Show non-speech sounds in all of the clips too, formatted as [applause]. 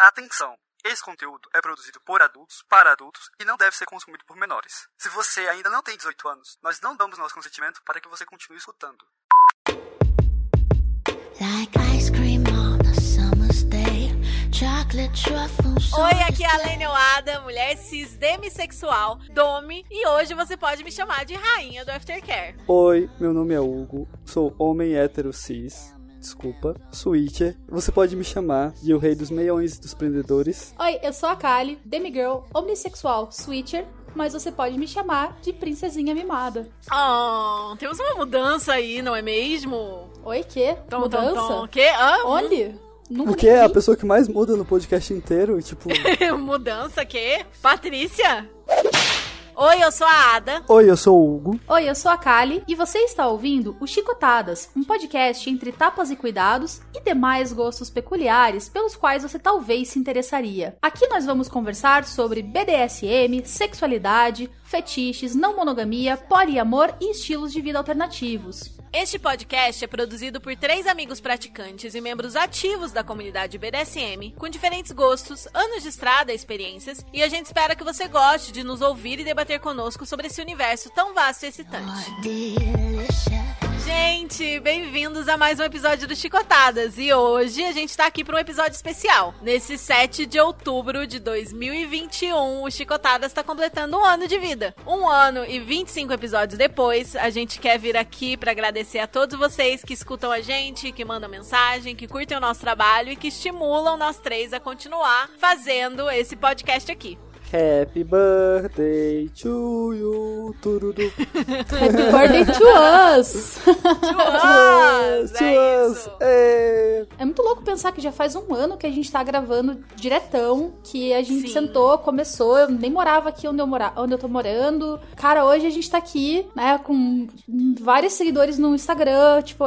Atenção! Esse conteúdo é produzido por adultos, para adultos e não deve ser consumido por menores. Se você ainda não tem 18 anos, nós não damos nosso consentimento para que você continue escutando. Oi, aqui é a Lene Oada, mulher cis demissexual, Domi, e hoje você pode me chamar de rainha do Aftercare. Oi, meu nome é Hugo, sou homem hétero cis, desculpa, switcher. Você pode me chamar de o rei dos meiões dos prendedores. Oi, eu sou a Kali, demigirl, omnissexual, switcher, mas você pode me chamar de princesinha mimada. Oh, temos uma mudança aí, não é mesmo? Oi, que? Tom, Mudança? tom, tom. Que? Hã? Onde? Nunca O que é a pessoa que mais muda no podcast inteiro? Tipo, [laughs] mudança, que? Patrícia? Oi, eu sou a Ada. oi, eu sou o Hugo. Oi, eu sou a Kali e você está ouvindo o Chicotadas, um podcast entre tapas e cuidados e demais gostos peculiares pelos quais você talvez se interessaria. Aqui nós vamos conversar sobre BDSM, sexualidade, fetiches, não monogamia, poliamor e estilos de vida alternativos. Este podcast é produzido por três amigos praticantes e membros ativos da comunidade BDSM, com diferentes gostos, anos de estrada e experiências, e a gente espera que você goste de nos ouvir e debater conosco sobre esse universo tão vasto e excitante. Delicious. Gente, bem-vindos a mais um episódio do Chicotadas. E hoje a gente tá aqui para um episódio especial. Nesse 7 de outubro de 2021, o Chicotadas tá completando um ano de vida. Um ano e 25 episódios depois, a gente quer vir aqui para agradecer a todos vocês que escutam a gente, que mandam mensagem, que curtem o nosso trabalho e que estimulam nós três a continuar fazendo esse podcast aqui. Happy birthday to you. Tururu. [laughs] Happy birthday [laughs] to us! Us, to é us. isso. É. É muito louco pensar que já faz um ano que a gente tá gravando diretão, que a gente Sim. sentou, começou, eu nem morava aqui onde eu, mora, onde eu tô morando. Cara, hoje a gente tá aqui, né, com vários seguidores no Instagram, tipo,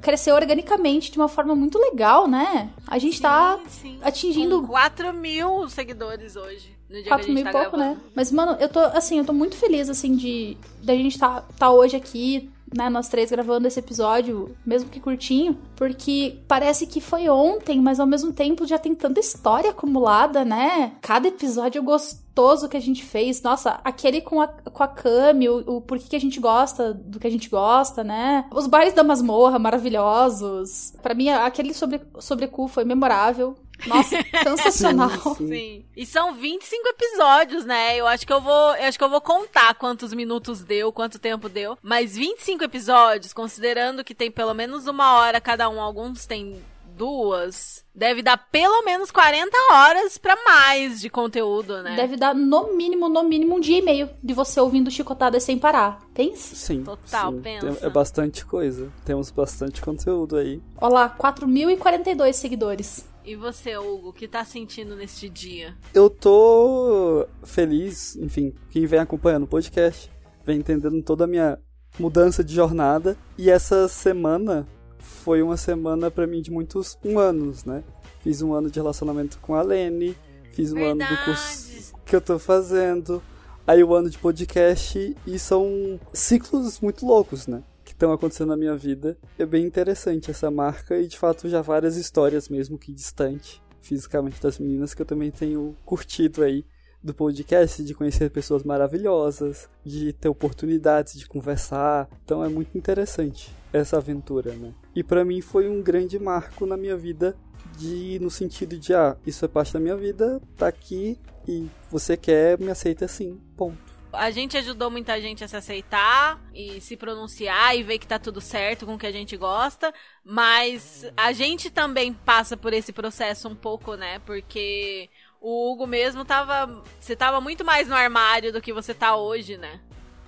cresceu organicamente de uma forma muito legal, né? A gente tá Sim, sim. atingindo Com 4 mil seguidores hoje. No dia que a 4 gente mil tá e pouco, gravando. né? Mas, mano, eu tô, assim, eu tô muito feliz, assim, de da gente tá, tá hoje aqui, né, nós três gravando esse episódio, mesmo que curtinho, porque parece que foi ontem, mas ao mesmo tempo já tem tanta história acumulada, né? Cada episódio gostoso que a gente fez. Nossa, aquele com a, com a Cami, o, o porquê que a gente gosta do que a gente gosta, né? Os bares da masmorra, maravilhosos. Pra mim, aquele sobre, sobre cu foi memorável. Nossa, [laughs] sensacional. Sim. Sim. E são 25 episódios, né? Eu acho que eu vou, eu acho que eu vou contar quantos minutos deu, quanto tempo deu. Mas 25 episódios, considerando que tem pelo menos uma hora cada um, alguns tem duas, deve dar pelo menos 40 horas pra mais de conteúdo, né? Deve dar no mínimo, no mínimo um dia e meio de você ouvindo chicotadas sem parar. Pensa? Sim. Total, sim. pensa. Tem- É bastante coisa. Temos bastante conteúdo aí. Olha lá, 4.042 seguidores. E você, Hugo, o que tá sentindo neste dia? Eu tô feliz, enfim, quem vem acompanhando o podcast, vem entendendo toda a minha mudança de jornada. E essa semana foi uma semana pra mim de muitos um anos, né? Fiz um ano de relacionamento com a Lene, fiz um ano do curso que eu tô fazendo, aí o ano de podcast, e são ciclos muito loucos, né? Estão acontecendo na minha vida. É bem interessante essa marca e de fato já várias histórias mesmo que distante fisicamente das meninas que eu também tenho curtido aí do podcast, de conhecer pessoas maravilhosas, de ter oportunidades de conversar. Então é muito interessante essa aventura, né? E pra mim foi um grande marco na minha vida de no sentido de ah, isso é parte da minha vida, tá aqui e você quer, me aceita assim. Ponto. A gente ajudou muita gente a se aceitar e se pronunciar e ver que tá tudo certo com o que a gente gosta, mas a gente também passa por esse processo um pouco, né? Porque o Hugo mesmo tava. Você tava muito mais no armário do que você tá hoje, né?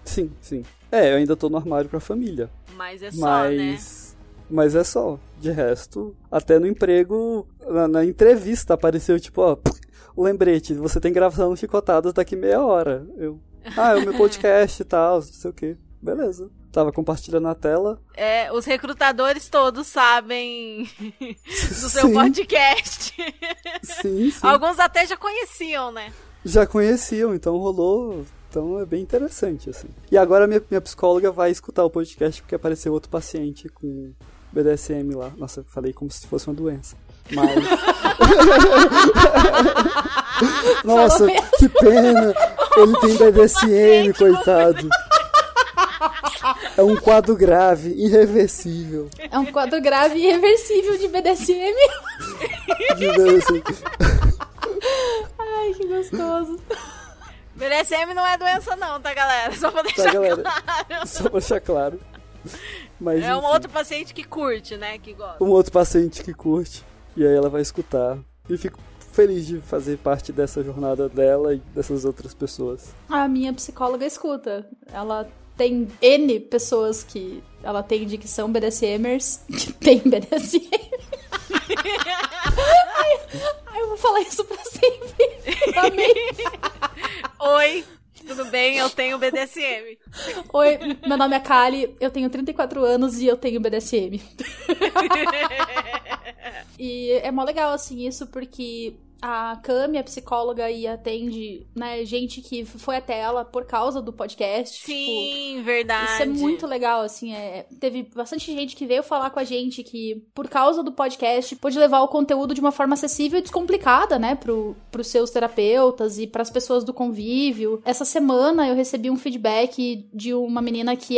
Sim, sim. É, eu ainda tô no armário pra família. Mas é só, né? mas. Mas é só. De resto, até no emprego, na, na entrevista apareceu tipo, ó, lembrete, você tem gravação chicotadas daqui meia hora. Eu. Ah, é o meu podcast e tal, não sei o que. Beleza. Tava compartilhando a tela. É, os recrutadores todos sabem [laughs] do seu Sim. podcast. Sim, [laughs] sim. Alguns até já conheciam, né? Já conheciam, então rolou. Então é bem interessante, assim. E agora minha, minha psicóloga vai escutar o podcast porque apareceu outro paciente com BDSM lá. Nossa, falei como se fosse uma doença. Mas. [laughs] Nossa, que pena! Ele tem BDSM, coitado. É um quadro grave, irreversível. É um quadro grave e irreversível de BDSM. De BDSM. Ai, que gostoso. BDSM não é doença não, tá, galera? Só pra deixar Tá, galera? claro. Só pra deixar claro. Mas, É um enfim, outro paciente que curte, né? Que gosta. um outro paciente que curte. E aí ela vai escutar. E fico feliz de fazer parte dessa jornada dela e dessas outras pessoas. A minha psicóloga escuta. Ela tem N pessoas que ela atende que são BDSMers, [laughs] que tem BDSM. ai, ai, eu vou falar isso pra sempre. Amei. Oi, tudo bem? Eu tenho BDSM. Oi, meu nome é Kali, eu tenho 34 anos e eu tenho BDSM. [laughs] E é mó legal, assim, isso porque a Cami é psicóloga e atende, né, gente que foi até ela por causa do podcast. tipo, Sim, verdade. Isso é muito legal, assim, é, teve bastante gente que veio falar com a gente que, por causa do podcast, pôde levar o conteúdo de uma forma acessível e descomplicada, né, pro, pros seus terapeutas e pras pessoas do convívio. Essa semana eu recebi um feedback de uma menina que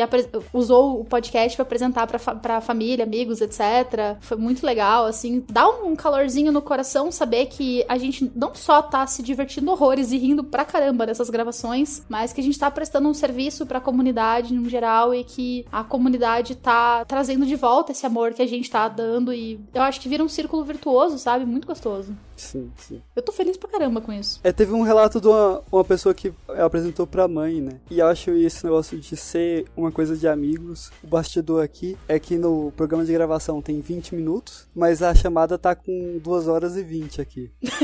usou o podcast pra apresentar pra, fa pra família, amigos, etc. Foi muito legal, assim, dá um calorzinho no coração saber que a gente não só tá se divertindo horrores e rindo pra caramba nessas gravações, mas que a gente tá prestando um serviço pra comunidade no geral e que a comunidade tá trazendo de volta esse amor que a gente tá dando e eu acho que vira um círculo virtuoso, sabe? Muito gostoso. Sim, sim. Eu tô feliz pra caramba com isso. É, teve um relato de uma, uma pessoa que apresentou pra mãe, né? E eu acho esse negócio de ser uma coisa de amigos. O bastidor aqui é que no programa de gravação tem 20 minutos, mas a chamada tá com 2 horas e 20 aqui. [laughs]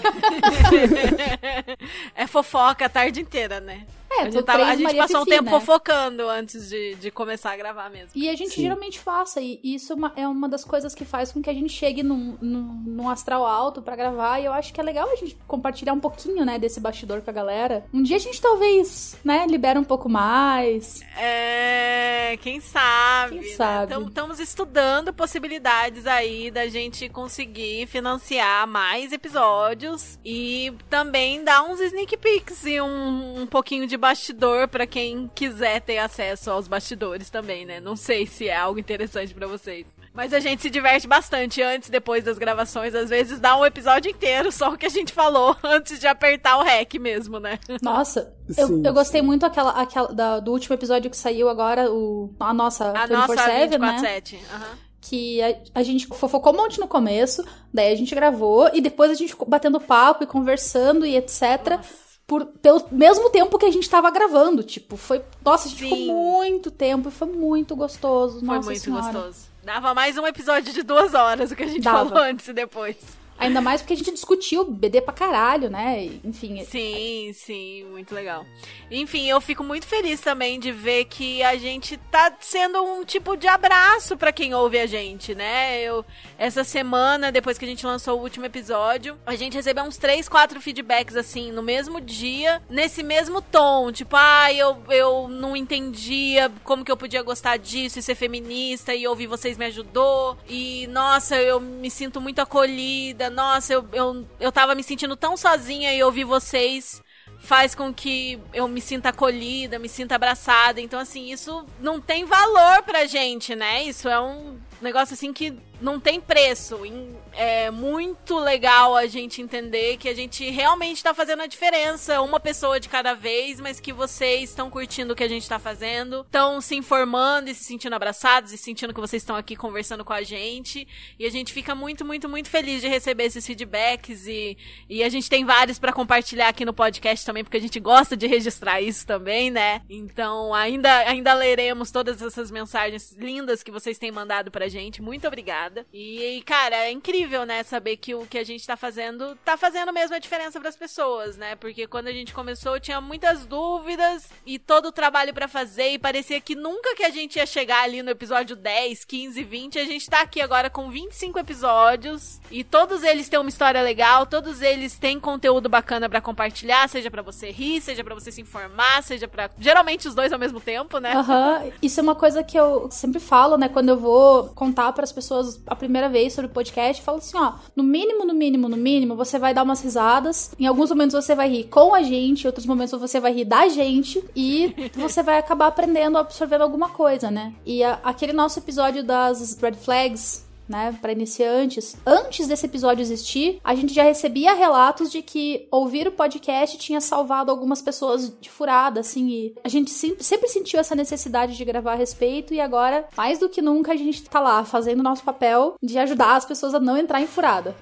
é fofoca a tarde inteira, né? É, a gente, tava- a gente Maria passou um tempo né? fofocando antes de, de começar a gravar mesmo. E a gente Sim. geralmente faça, e isso é uma, é uma das coisas que faz com que a gente chegue num, num, num astral alto pra gravar, e eu acho que é legal a gente compartilhar um pouquinho, né, desse bastidor com a galera. Um dia a gente talvez, né, libera um pouco mais. É, quem sabe? Quem sabe? Estamos estudando possibilidades aí da gente conseguir financiar mais episódios e também dar uns sneak peeks e um, um pouquinho de bastidor pra quem quiser ter acesso aos bastidores também, né? Não sei se é algo interessante pra vocês. Mas a gente se diverte bastante antes e depois das gravações. Às vezes dá um episódio inteiro só o que a gente falou [laughs] antes de apertar o REC mesmo, né? Nossa, eu, Sim, eu gostei muito aquela, aquela da- do último episódio que saiu agora, o, a nossa A 24/7, nossa né? 24-7. Aham. Que a, a gente fofocou um monte no começo, daí a gente gravou, e depois a gente ficou batendo papo e conversando e etc. Por, pelo mesmo tempo que a gente tava gravando. Tipo, foi. Nossa, a gente Sim. ficou muito tempo e foi muito gostoso. Foi muito senhora. gostoso. Dava mais um episódio de duas horas, o que a gente Dava. falou antes e depois. Ainda mais porque a gente discutiu BD pra caralho, né? Enfim. Sim, sim, muito legal. Enfim, eu fico muito feliz também de ver que a gente tá sendo um tipo de abraço pra quem ouve a gente, né? Eu essa semana, depois que a gente lançou o último episódio, a gente recebeu uns três, quatro feedbacks assim no mesmo dia, nesse mesmo tom, tipo, ah, eu, eu não entendia como que eu podia gostar disso e ser feminista e ouvir vocês me ajudou. E nossa, eu me sinto muito acolhida. Nossa, eu, eu, eu tava me sentindo tão sozinha e ouvir vocês faz com que eu me sinta acolhida, me sinta abraçada. Então, assim, isso não tem valor pra gente, né? Isso é um negócio assim que não tem preço. Em- É muito legal a gente entender que a gente realmente tá fazendo a diferença, uma pessoa de cada vez, mas que vocês estão curtindo o que a gente tá fazendo, estão se informando e se sentindo abraçados e sentindo que vocês estão aqui conversando com a gente. E a gente fica muito, muito, muito feliz de receber esses feedbacks e, e a gente tem vários pra compartilhar aqui no podcast também, porque a gente gosta de registrar isso também, né? Então, ainda, ainda leremos todas essas mensagens lindas que vocês têm mandado pra gente. Muito obrigada. E, cara, é incrível, né? Saber que o que a gente tá fazendo tá fazendo mesmo a diferença pras pessoas, né? Porque quando a gente começou, tinha muitas dúvidas e todo o trabalho pra fazer e parecia que nunca que a gente ia chegar ali no episódio 10, 15, 20. A gente tá aqui agora com 25 episódios e todos eles têm uma história legal, todos eles têm conteúdo bacana pra compartilhar, seja pra você rir, seja pra você se informar, seja pra geralmente os dois ao mesmo tempo, né? Aham, isso é uma coisa que eu sempre falo, né? Quando eu vou contar para as pessoas a primeira vez sobre o podcast, fala assim, ó, no mínimo, no mínimo, no mínimo, você vai dar umas risadas. Em alguns momentos você vai rir com a gente, em outros momentos você vai rir da gente e [laughs] você vai acabar aprendendo, absorvendo alguma coisa, né? E a, aquele nosso episódio das red flags né, para iniciantes. Antes desse episódio existir, a gente já recebia relatos de que ouvir o podcast tinha salvado algumas pessoas de furada, assim, e a gente sempre, sentiu essa necessidade de gravar a respeito e agora, mais do que nunca, a gente tá lá fazendo o nosso papel de ajudar as pessoas a não entrar em furada.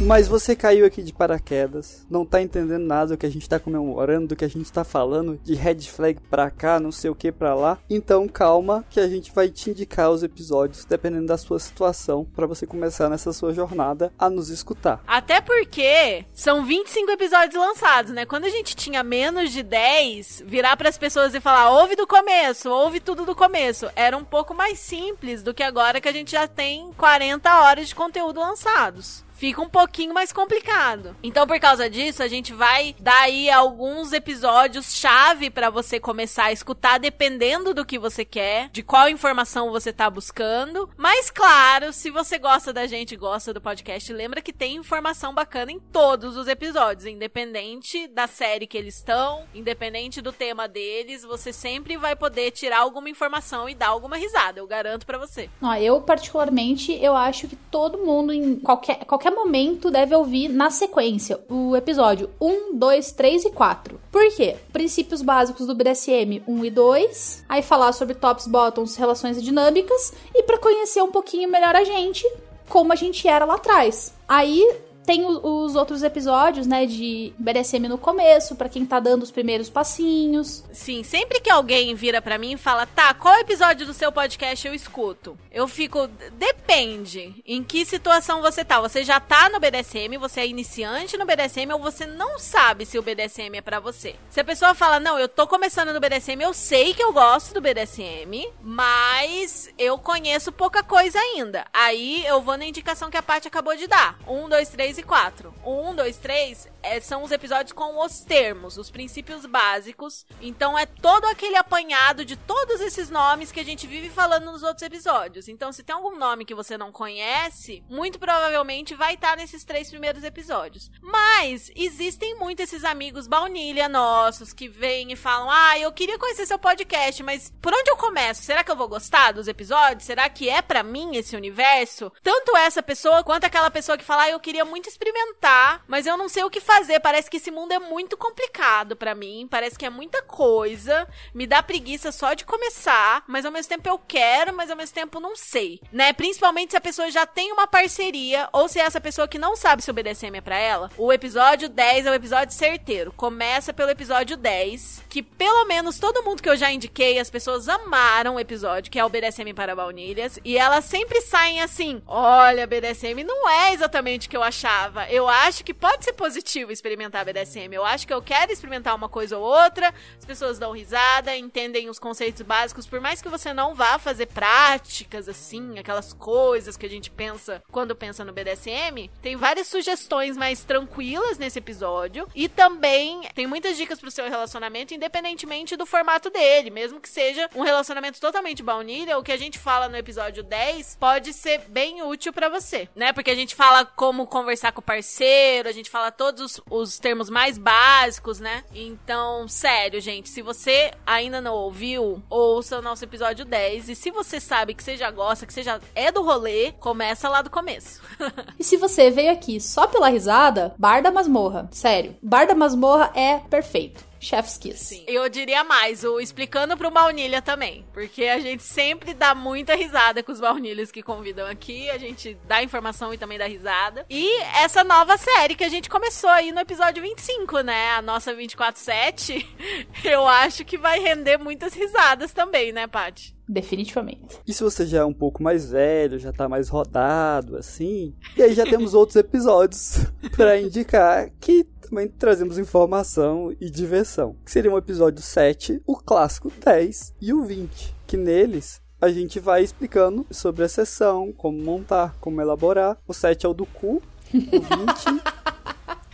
Mas você caiu aqui de paraquedas, não tá entendendo nada do que a gente tá comemorando, do que a gente tá falando, de red flag pra cá, não sei o que pra lá. Então calma que a gente vai te indicar os episódios, dependendo da sua situação, para você começar nessa sua jornada a nos escutar. Até porque são 25 episódios lançados, né? Quando a gente tinha menos de 10, virar para as pessoas e falar, ouve do começo, ouve tudo do começo, era um pouco mais simples do que agora que a gente já tem 40 horas de conteúdo lançados fica um pouquinho mais complicado. Então, por causa disso, a gente vai dar aí alguns episódios chave para você começar a escutar, dependendo do que você quer, de qual informação você tá buscando. Mas, claro, se você gosta da gente, gosta do podcast, lembra que tem informação bacana em todos os episódios, independente da série que eles estão, independente do tema deles, você sempre vai poder tirar alguma informação e dar alguma risada, eu garanto para você. Eu particularmente, eu acho que todo mundo em qualquer qualquer momento deve ouvir na sequência o episódio 1, 2, 3 e 4. Por quê? Princípios básicos do BDSM 1 e 2, aí falar sobre tops, bottoms, relações dinâmicas e para conhecer um pouquinho melhor a gente, como a gente era lá atrás. Aí tem os outros episódios, né, de BDSM no começo, para quem tá dando os primeiros passinhos. Sim, sempre que alguém vira para mim e fala, tá, qual episódio do seu podcast eu escuto? Eu fico, depende em que situação você tá. Você já tá no BDSM, você é iniciante no BDSM ou você não sabe se o BDSM é para você. Se a pessoa fala, não, eu tô começando no BDSM, eu sei que eu gosto do BDSM, mas eu conheço pouca coisa ainda. Aí eu vou na indicação que a Paty acabou de dar. Um, dois, três 3 e 4. O 1, 2, 3 é, são os episódios com os termos, os princípios básicos. Então é todo aquele apanhado de todos esses nomes que a gente vive falando nos outros episódios. Então, se tem algum nome que você não conhece, muito provavelmente vai estar nesses três primeiros episódios. Mas existem muito esses amigos baunilha nossos que vêm e falam: Ah, eu queria conhecer seu podcast, mas por onde eu começo? Será que eu vou gostar dos episódios? Será que é para mim esse universo? Tanto essa pessoa quanto aquela pessoa que fala: ah, eu queria muito experimentar, mas eu não sei o que fazer. Parece que esse mundo é muito complicado para mim. Parece que é muita coisa. Me dá preguiça só de começar, mas ao mesmo tempo eu quero, mas ao mesmo tempo não sei, né? Principalmente se a pessoa já tem uma parceria ou se é essa pessoa que não sabe se o BDSM é pra ela. O episódio 10 é o episódio certeiro. Começa pelo episódio 10, que pelo menos todo mundo que eu já indiquei, as pessoas amaram o episódio, que é o BDSM para baunilhas, e elas sempre saem assim: "Olha, BDSM não é exatamente o que eu achava. Eu acho que pode ser positivo experimentar BDSM. Eu acho que eu quero experimentar uma coisa ou outra. As pessoas dão risada, entendem os conceitos básicos, por mais que você não vá fazer práticas assim, aquelas coisas que a gente pensa quando pensa no BDSM, tem várias sugestões mais tranquilas nesse episódio e também tem muitas dicas pro seu relacionamento, independentemente do formato dele, mesmo que seja um relacionamento totalmente baunilha, o que a gente fala no episódio 10 pode ser bem útil para você, né? Porque a gente fala como conversar com o parceiro, a gente fala todos os, os termos mais básicos, né? Então, sério, gente, se você ainda não ouviu, ouça o nosso episódio 10 e se você sabe que você já gosta, que você já é do rolê, começa lá do começo. [laughs] e se você veio aqui só pela risada, Bar da Masmorra. Sério, Bar da Masmorra é perfeito. Chef's Kiss. Sim. Eu diria mais, o explicando pro baunilha também. Porque a gente sempre dá muita risada com os baunilhas que convidam aqui. A gente dá informação e também dá risada. E essa nova série que a gente começou aí no episódio 25, né? A nossa 24-7. [laughs] Eu acho que vai render muitas risadas também, né, Paty? Definitivamente. E se você já é um pouco mais velho, já tá mais rodado, assim. E aí já temos outros episódios [laughs] para indicar que também trazemos informação e diversão. Que seria o episódio 7, o clássico 10 e o 20. Que neles a gente vai explicando sobre a sessão, como montar, como elaborar. O 7 é o do cu, o 20.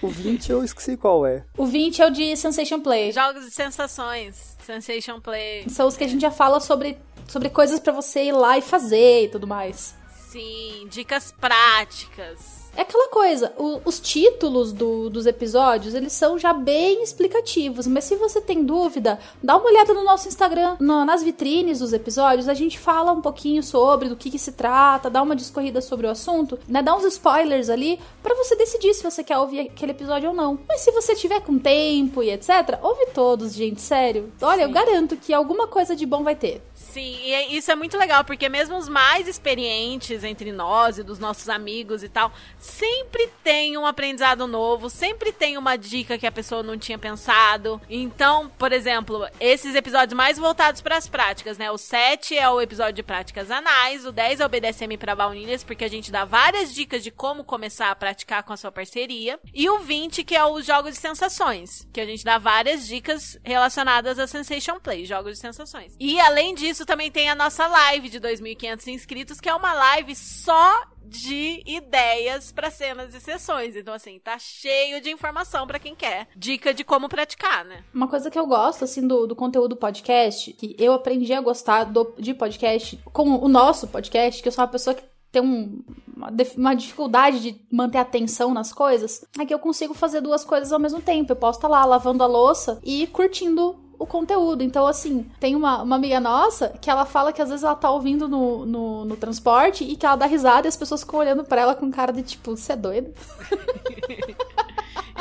o 20 eu esqueci qual é. O 20 é o de Sensation Play. Jogos de sensações. Sensation Play. São os que a gente já fala sobre, sobre coisas para você ir lá e fazer e tudo mais. Sim, dicas práticas. É aquela coisa, o- os títulos do- dos episódios, eles são já bem explicativos, mas se você tem dúvida, dá uma olhada no nosso Instagram, no- nas vitrines dos episódios, a gente fala um pouquinho sobre do que, que se trata, dá uma discorrida sobre o assunto, né, dá uns spoilers ali, pra você decidir se você quer ouvir aquele episódio ou não. Mas se você tiver com tempo e etc, ouve todos, gente, sério. Olha, eu Sim. garanto que alguma coisa de bom vai ter. Sim, e é- isso é muito legal, porque mesmo os mais experientes entre nós e dos nossos amigos e tal, sempre tem um aprendizado novo, sempre tem uma dica que a pessoa não tinha pensado. Então, por exemplo, esses episódios mais voltados para as práticas, né? O 7 é o episódio de práticas anais, o 10 é o BDSM para baunilhas, porque a gente dá várias dicas de como começar a praticar com a sua parceria, e o 20 que é o jogos de sensações, que a gente dá várias dicas relacionadas a Sensation Play, jogos de sensações. E além disso, também tem a nossa live de 2.500 inscritos, que é uma live só de ideias para cenas e sessões. Então, assim, tá cheio de informação para quem quer. Dica de como praticar, né? Uma coisa que eu gosto, assim, do, do conteúdo podcast, que eu aprendi a gostar do- de podcast com o nosso podcast, que eu sou uma pessoa que tem um- uma, uma dificuldade de manter atenção nas coisas, é que eu consigo fazer duas coisas ao mesmo tempo. Eu posso estar lá lavando a louça e curtindo o conteúdo. Então, assim, tem uma, uma amiga nossa que ela fala que às vezes ela tá ouvindo no, no, no transporte e que ela dá risada e as pessoas ficam olhando pra ela com cara de tipo, você é doida? [laughs]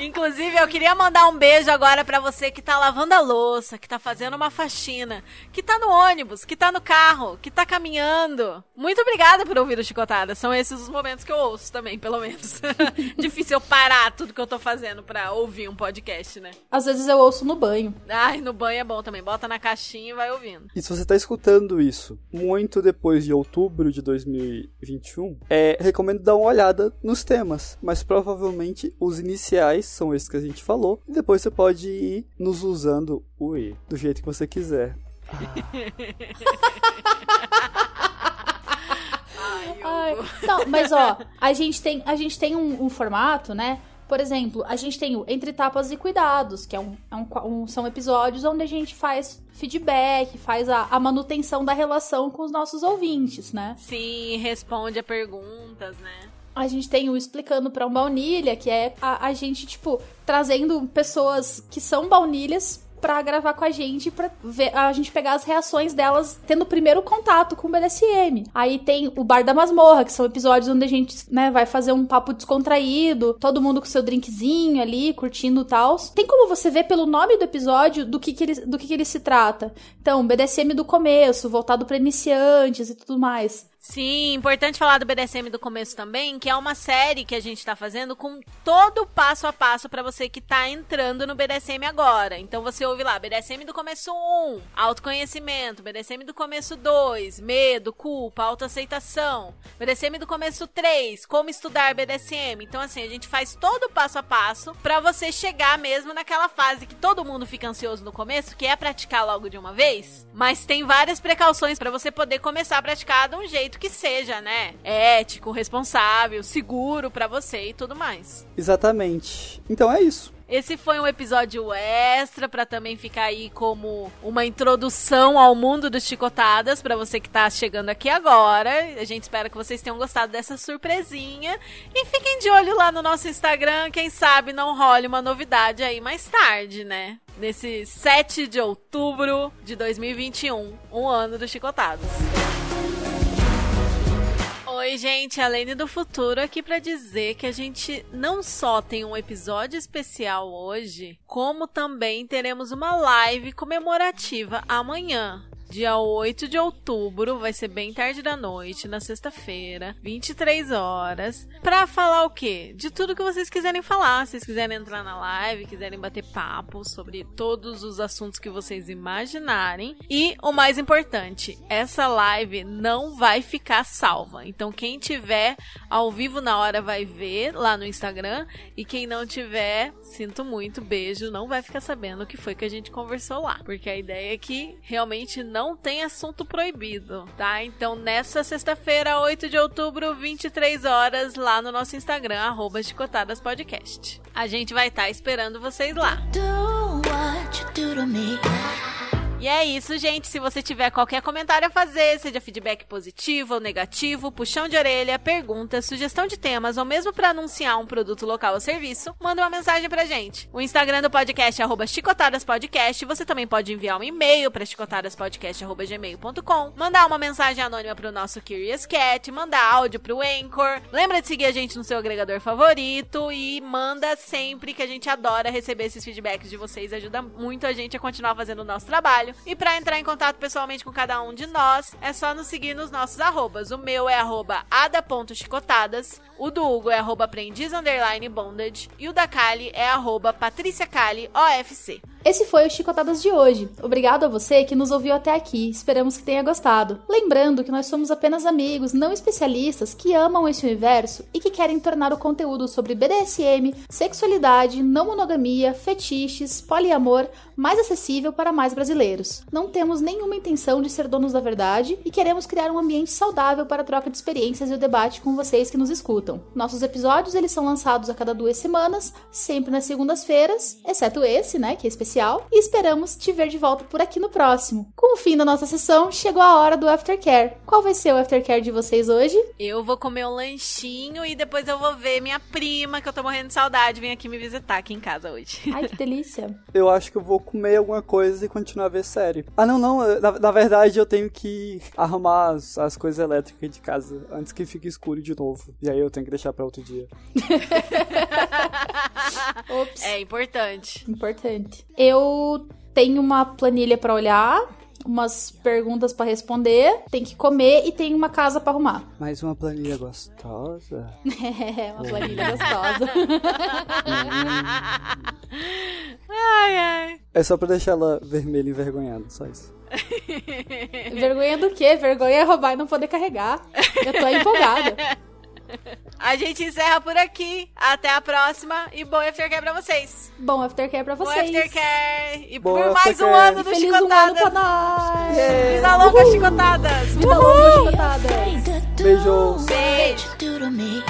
Inclusive, eu queria mandar um beijo agora pra você que tá lavando a louça, que tá fazendo uma faxina, que tá no ônibus, que tá no carro, que tá caminhando. Muito obrigada por ouvir o Chicotada. São esses os momentos que eu ouço também, pelo menos. [laughs] Difícil eu parar tudo que eu tô fazendo pra ouvir um podcast, né? Às vezes eu ouço no banho. Ai, no banho é bom também. Bota na caixinha e vai ouvindo. E se você está escutando isso muito depois de outubro de 2021, é, recomendo dar uma olhada nos temas, mas provavelmente os iniciais são esses que a gente falou, e depois você pode ir nos usando ui, do jeito que você quiser. [laughs] Ai, não, mas ó, a gente tem, a gente tem um, um formato, né? Por exemplo, a gente tem o Entre Tapas e Cuidados, que é um, é um um- são episódios onde a gente faz feedback, faz a, a manutenção da relação com os nossos ouvintes, né? Sim, responde a perguntas, né? A gente tem o Explicando pra um Baunilha, que é a, a gente, tipo, trazendo pessoas que são baunilhas pra gravar com a gente, pra ver, a gente pegar as reações delas tendo o primeiro contato com o BDSM. Aí tem o Bar da Masmorra, que são episódios onde a gente, né, vai fazer um papo descontraído, todo mundo com seu drinkzinho ali, curtindo e tal. Tem como você ver pelo nome do episódio do que, que, ele, do que, que ele se trata. Então, BDSM do começo, voltado pra iniciantes e tudo mais. Sim, importante falar do BDSM do começo também, que é uma série que a gente tá fazendo com todo o passo a passo pra você que tá entrando no BDSM agora. Então você ouve lá, BDSM do começo 1, autoconhecimento, BDSM do começo 2, medo, culpa, autoaceitação, BDSM do começo 3, como estudar BDSM. Então assim, a gente faz todo o passo a passo pra você chegar mesmo naquela fase que todo mundo fica ansioso no começo, que é praticar logo de uma vez, mas tem várias precauções pra você poder começar a praticar de um jeito que seja, né? Ético, responsável, seguro pra você e tudo mais. Exatamente. Então é isso. Esse foi um episódio extra pra também ficar aí como uma introdução ao mundo dos chicotadas pra você que tá chegando aqui agora. A gente espera que vocês tenham gostado dessa surpresinha e fiquem de olho lá no nosso Instagram, quem sabe não role uma novidade aí mais tarde, né? Nesse 7 de outubro de 2021, um ano dos chicotados. Oi, gente, a Lene do Futuro aqui pra dizer que a gente não só tem um episódio especial hoje, como também teremos uma live comemorativa amanhã. Dia 8 de outubro, vai ser bem tarde da noite, na sexta-feira, 23 horas, pra falar o quê? De tudo que vocês quiserem falar. Se vocês quiserem entrar na live, quiserem bater papo sobre todos os assuntos que vocês imaginarem. E o mais importante, essa live não vai ficar salva. Então, quem tiver ao vivo na hora vai ver lá no Instagram. E quem não tiver, sinto muito, beijo, não vai ficar sabendo o que foi que a gente conversou lá. Porque a ideia é que realmente não tem assunto proibido, tá? Então, nessa sexta-feira, 8 de outubro, 23 horas, lá no nosso Instagram, arroba. A gente vai estar esperando vocês lá. Do E é isso, gente. Se você tiver qualquer comentário a fazer, seja feedback positivo ou negativo, puxão de orelha, pergunta, sugestão de temas ou mesmo para anunciar um produto local ou serviço, manda uma mensagem pra gente. O Instagram do podcast é arroba chicotadaspodcast. Você também pode enviar um e-mail para chicotadaspodcast.gmail.com, mandar uma mensagem anônima pro nosso Curious Cat, mandar áudio pro Anchor. Lembra de seguir a gente no seu agregador favorito e manda sempre que a gente adora receber esses feedbacks de vocês. Ajuda muito a gente a continuar fazendo o nosso trabalho. E para entrar em contato pessoalmente com cada um de nós, é só nos seguir nos nossos arrobas. O meu é arroba ada.chicotadas, o do Hugo é arroba aprendiz bondage e o da Kali é arroba Patrícia Kali OFC. Esse foi o Chicotadas de hoje. Obrigado a você que nos ouviu até aqui. Esperamos que tenha gostado. Lembrando que nós somos apenas amigos, não especialistas, que amam esse universo e que querem tornar o conteúdo sobre BDSM, sexualidade, não monogamia, fetiches, poliamor mais acessível para mais brasileiros. Não temos nenhuma intenção de ser donos da verdade e queremos criar um ambiente saudável para a troca de experiências e o debate com vocês que nos escutam. Nossos episódios eles são lançados a cada duas semanas, sempre nas segundas-feiras, exceto esse, né, que é especial, e esperamos te ver de volta por aqui no próximo. Com o fim da nossa sessão, chegou a hora do aftercare. Qual vai ser o aftercare de vocês hoje? Eu vou comer um lanchinho e depois eu vou ver minha prima, que eu tô morrendo de saudade, vem aqui me visitar aqui em casa hoje. [laughs] Ai, que delícia. [laughs] Eu acho que eu vou comer alguma coisa e continuar a ver série. Ah, não, não. Na, na verdade, eu tenho que arrumar as, as coisas elétricas de casa antes que fique escuro de novo. E aí eu tenho que deixar pra outro dia. [laughs] Ops. É importante. Importante. Eu tenho uma planilha pra olhar, umas perguntas pra responder, tem que comer e tem uma casa pra arrumar. Mais uma planilha gostosa. [laughs] É, uma planilha gostosa. Ai, ai. É só pra deixar ela vermelha e envergonhada, só isso. Vergonha do quê? Vergonha é roubar e não poder carregar. Eu tô empolgada. [laughs] A gente encerra por aqui. Até a próxima e bom aftercare pra vocês. Bom aftercare pra Bom vocês. aftercare. E Bom por mais um aftercare. ano do Feliz um ano pra Chicotadas. nós! Vida longa, Chicotadas. Vida longa, chicotadas! Beijos! Beijo. me.